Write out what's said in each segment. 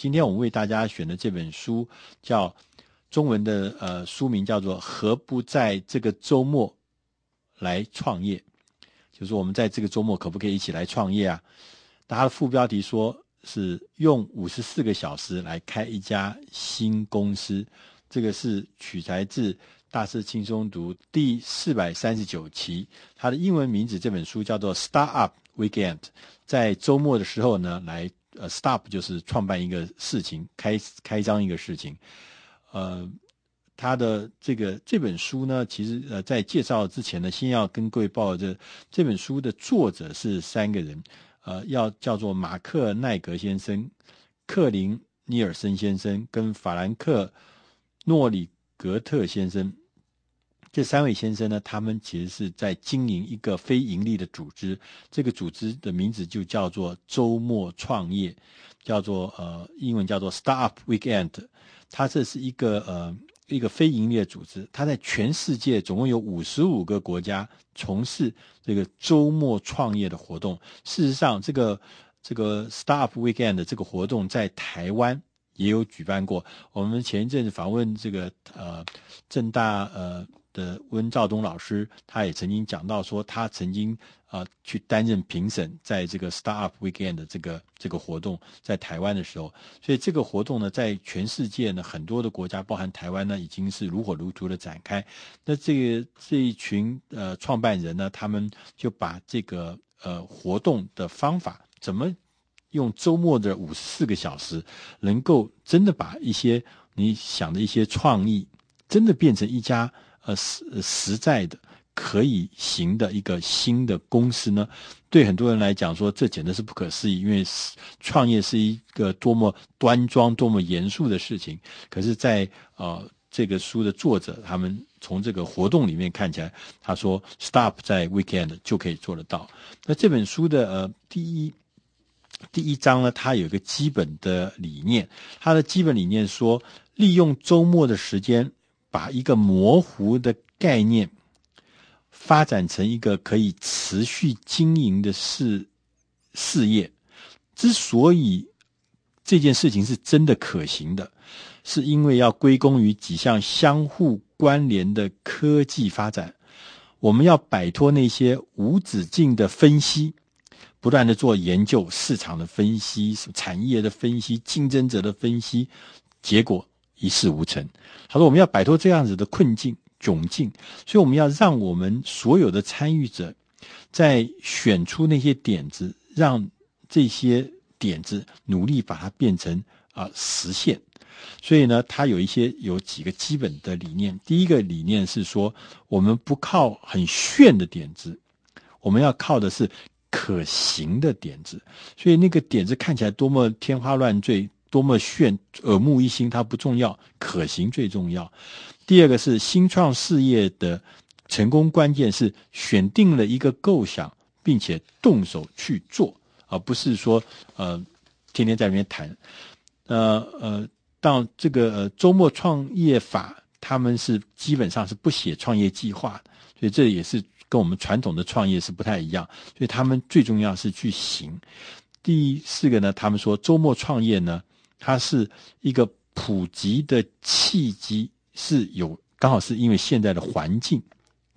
今天我们为大家选的这本书叫中文的呃书名叫做《何不在这个周末来创业》，就是我们在这个周末可不可以一起来创业啊？它的副标题说是用五十四个小时来开一家新公司，这个是取材自。大师轻松读第四百三十九期，它的英文名字这本书叫做《Startup Weekend》。在周末的时候呢，来呃，start 就是创办一个事情，开开张一个事情。呃，他的这个这本书呢，其实呃，在介绍之前呢，先要跟各位报这这本书的作者是三个人，呃，要叫做马克奈格先生、克林尼尔森先生跟法兰克诺里格特先生。这三位先生呢，他们其实是在经营一个非盈利的组织，这个组织的名字就叫做周末创业，叫做呃英文叫做 Startup Weekend。它这是一个呃一个非盈利的组织，它在全世界总共有五十五个国家从事这个周末创业的活动。事实上，这个这个 Startup Weekend 这个活动在台湾也有举办过。我们前一阵子访问这个呃正大呃。的温兆东老师，他也曾经讲到说，他曾经啊、去担任评审，在这个 Startup Weekend 的这个这个活动在台湾的时候，所以这个活动呢，在全世界呢很多的国家，包含台湾呢，已经是如火如荼的展开。那这个这一群呃创办人呢，他们就把这个呃活动的方法，怎么用周末的五十四个小时，能够真的把一些你想的一些创意，真的变成一家。呃，实实在的可以行的一个新的公司呢，对很多人来讲说，这简直是不可思议，因为创业是一个多么端庄、多么严肃的事情。可是在，在呃这个书的作者，他们从这个活动里面看起来，他说，Stop 在 Weekend 就可以做得到。那这本书的呃第一第一章呢，它有一个基本的理念，它的基本理念说，利用周末的时间。把一个模糊的概念发展成一个可以持续经营的事事业。之所以这件事情是真的可行的，是因为要归功于几项相互关联的科技发展。我们要摆脱那些无止境的分析，不断的做研究、市场的分析、产业的分析、竞争者的分析，结果。一事无成。他说：“我们要摆脱这样子的困境窘境，所以我们要让我们所有的参与者，在选出那些点子，让这些点子努力把它变成啊、实现。所以呢，他有一些有几个基本的理念。第一个理念是说，我们不靠很炫的点子，我们要靠的是可行的点子。所以那个点子看起来多么天花乱坠。”多么炫，耳目一新，它不重要，可行最重要。第二个是新创事业的成功关键是选定了一个构想，并且动手去做，而不是说呃天天在那边谈。呃呃，到这个呃周末创业法，他们是基本上是不写创业计划，所以这也是跟我们传统的创业是不太一样。所以他们最重要是去行。第四个呢，他们说周末创业呢。它是一个普及的契机，是有刚好是因为现在的环境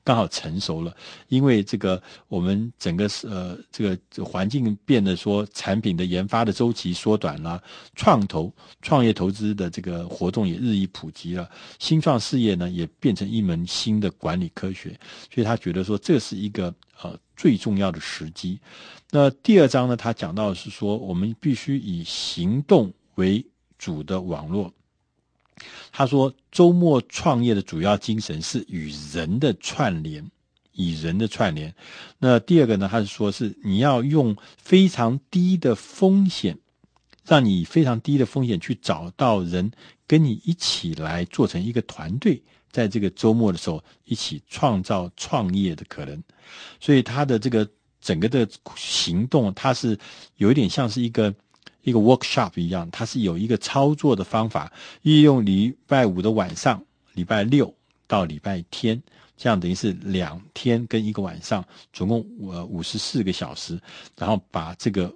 刚好成熟了，因为这个我们整个呃这个环境变得说产品的研发的周期缩短了，创投创业投资的这个活动也日益普及了，新创事业呢也变成一门新的管理科学，所以他觉得说这是一个呃最重要的时机。那第二章呢，他讲到的是说我们必须以行动。为主的网络，他说，周末创业的主要精神是与人的串联，与人的串联。那第二个呢，他是说，是你要用非常低的风险，让你非常低的风险去找到人跟你一起来做成一个团队，在这个周末的时候一起创造创业的可能。所以他的这个整个的行动，他是有一点像是一个。一个 workshop 一样，它是有一个操作的方法，利用礼拜五的晚上，礼拜六到礼拜天，这样等于是两天跟一个晚上，总共五五十四个小时，然后把这个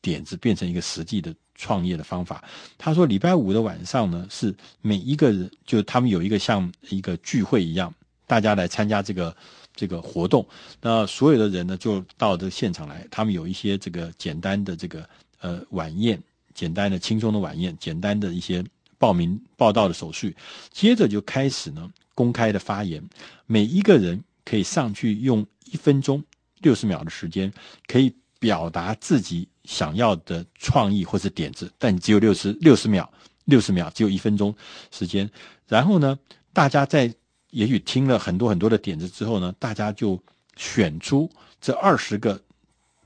点子变成一个实际的创业的方法。他说，礼拜五的晚上呢，是每一个人就他们有一个像一个聚会一样，大家来参加这个这个活动。那所有的人呢，就到这个现场来，他们有一些这个简单的这个呃晚宴，简单的轻松的晚宴，简单的一些报名报道的手续，接着就开始呢公开的发言，每一个人可以上去用一分钟六十秒的时间，可以表达自己想要的创意或者点子，但只有六十六十秒，六十秒只有一分钟时间。然后呢，大家在也许听了很多很多的点子之后呢，大家就选出这二十个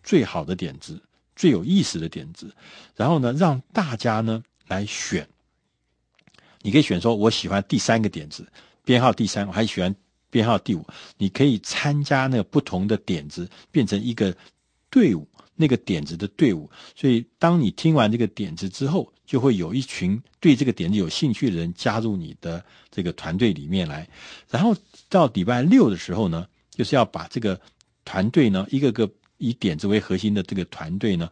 最好的点子、最有意思的点子，然后呢，让大家呢来选。你可以选说，我喜欢第三个点子，编号第三，我还喜欢。编号第五，你可以参加那个不同的点子，变成一个队伍，那个点子的队伍。所以，当你听完这个点子之后，就会有一群对这个点子有兴趣的人加入你的这个团队里面来。然后到礼拜六的时候呢，就是要把这个团队呢，一个个以点子为核心的这个团队呢，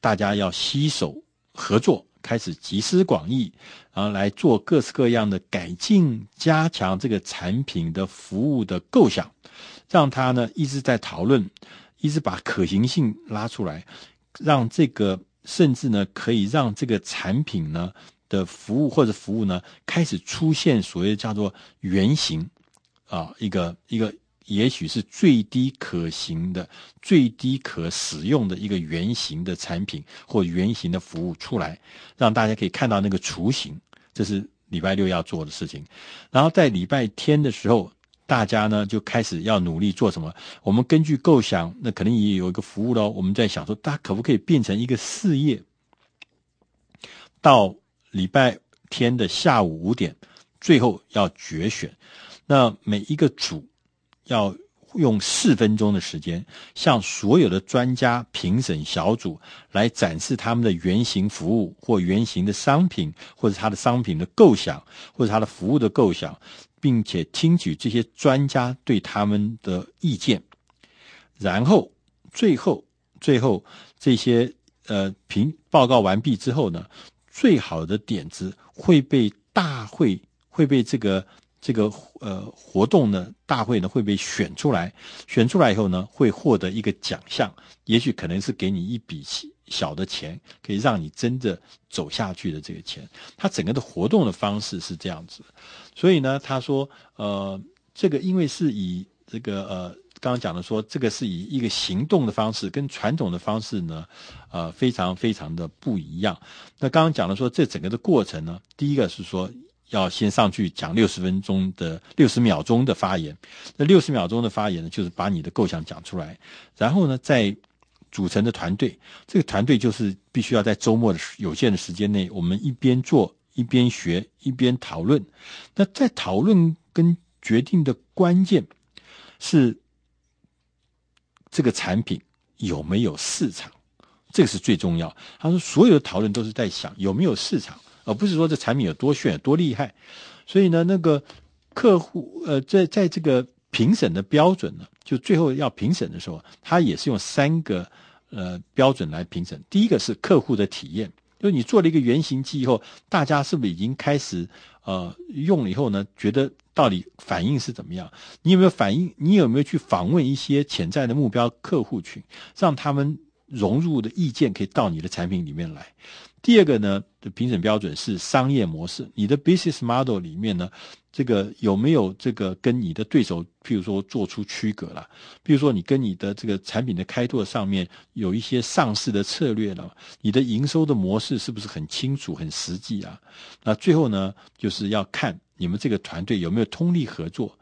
大家要携手合作。开始集思广益，然后来做各式各样的改进、加强这个产品的服务的构想，让他呢一直在讨论，一直把可行性拉出来，让这个甚至呢可以让这个产品呢的服务或者服务呢开始出现所谓叫做原型啊，一个一个。也许是最低可行的、最低可使用的一个原型的产品或原型的服务出来，让大家可以看到那个雏形。这是礼拜六要做的事情。然后在礼拜天的时候，大家呢就开始要努力做什么？我们根据构想，那可能也有一个服务咯。我们在想说，大家可不可以变成一个事业？到礼拜天的下午五点，最后要决选。那每一个组。要用四分钟的时间，向所有的专家评审小组来展示他们的原型服务或原型的商品，或者他的商品的构想，或者他的服务的构想，并且听取这些专家对他们的意见。然后，最后，最后这些呃评报告完毕之后呢，最好的点子会被大会会被这个。这个呃活动呢，大会呢会被选出来，选出来以后呢，会获得一个奖项，也许可能是给你一笔小的钱，可以让你真的走下去的这个钱。他整个的活动的方式是这样子，所以呢，他说呃，这个因为是以这个呃刚刚讲的说，这个是以一个行动的方式，跟传统的方式呢，呃非常非常的不一样。那刚刚讲的说，这整个的过程呢，第一个是说。要先上去讲六十分钟的六十秒钟的发言，那六十秒钟的发言呢，就是把你的构想讲出来，然后呢，再组成的团队，这个团队就是必须要在周末的有限的时间内，我们一边做一边学一边讨论。那在讨论跟决定的关键是这个产品有没有市场，这个是最重要。他说，所有的讨论都是在想有没有市场。而不是说这产品有多炫、多厉害，所以呢，那个客户呃，在在这个评审的标准呢，就最后要评审的时候，他也是用三个呃标准来评审。第一个是客户的体验，就是你做了一个原型机以后，大家是不是已经开始呃用了以后呢，觉得到底反应是怎么样？你有没有反应？你有没有去访问一些潜在的目标客户群，让他们融入的意见可以到你的产品里面来？第二个呢，的评审标准是商业模式。你的 business model 里面呢，这个有没有这个跟你的对手，譬如说做出区隔了？譬如说你跟你的这个产品的开拓上面有一些上市的策略了？你的营收的模式是不是很清楚、很实际啊？那最后呢，就是要看你们这个团队有没有通力合作。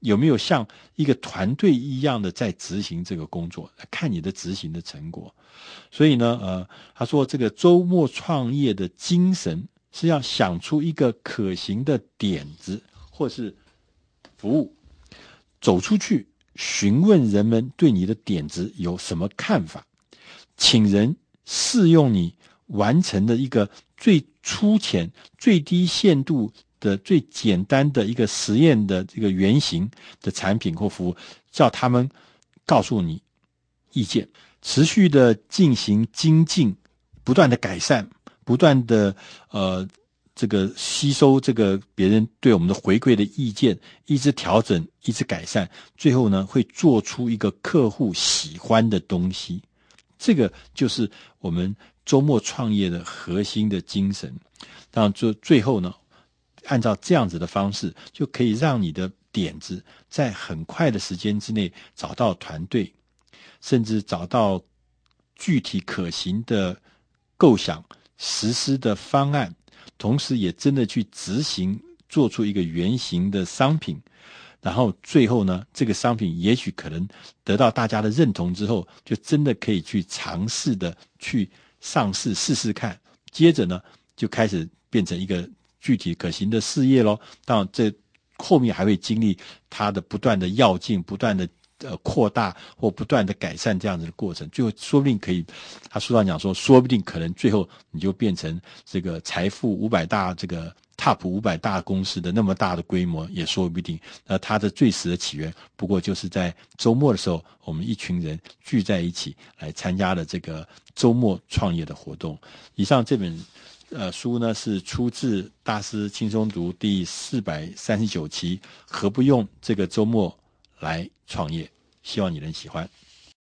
有没有像一个团队一样的在执行这个工作？看你的执行的成果。所以呢，呃，他说这个周末创业的精神是要想出一个可行的点子或是服务，走出去询问人们对你的点子有什么看法，请人试用你完成的一个最粗浅、最低限度。的最简单的一个实验的这个原型的产品或服务，叫他们告诉你意见，持续的进行精进，不断的改善，不断的呃这个吸收这个别人对我们的回馈的意见，一直调整，一直改善，最后呢会做出一个客户喜欢的东西。这个就是我们周末创业的核心的精神。当然，最最后呢，按照这样子的方式，就可以让你的点子在很快的时间之内找到团队，甚至找到具体可行的构想、实施的方案，同时也真的去执行，做出一个原型的商品，然后最后呢，这个商品也许可能得到大家的认同之后，就真的可以去尝试的去上市试试看，接着呢，就开始变成一个具体可行的事业喽。当然，这后面还会经历它的不断的要进、不断的。呃，扩大或不断的改善这样子的过程，最后说不定可以。他书上讲说，说不定可能最后你就变成这个财富五百大这个 top 五百大公司的那么大的规模，也说不定。那它的最始的起源，不过就是在周末的时候，我们一群人聚在一起来参加了这个周末创业的活动。以上这本呃书呢，是出自大师轻松读第四百三十九期，何不用这个周末来创业，希望你能喜欢。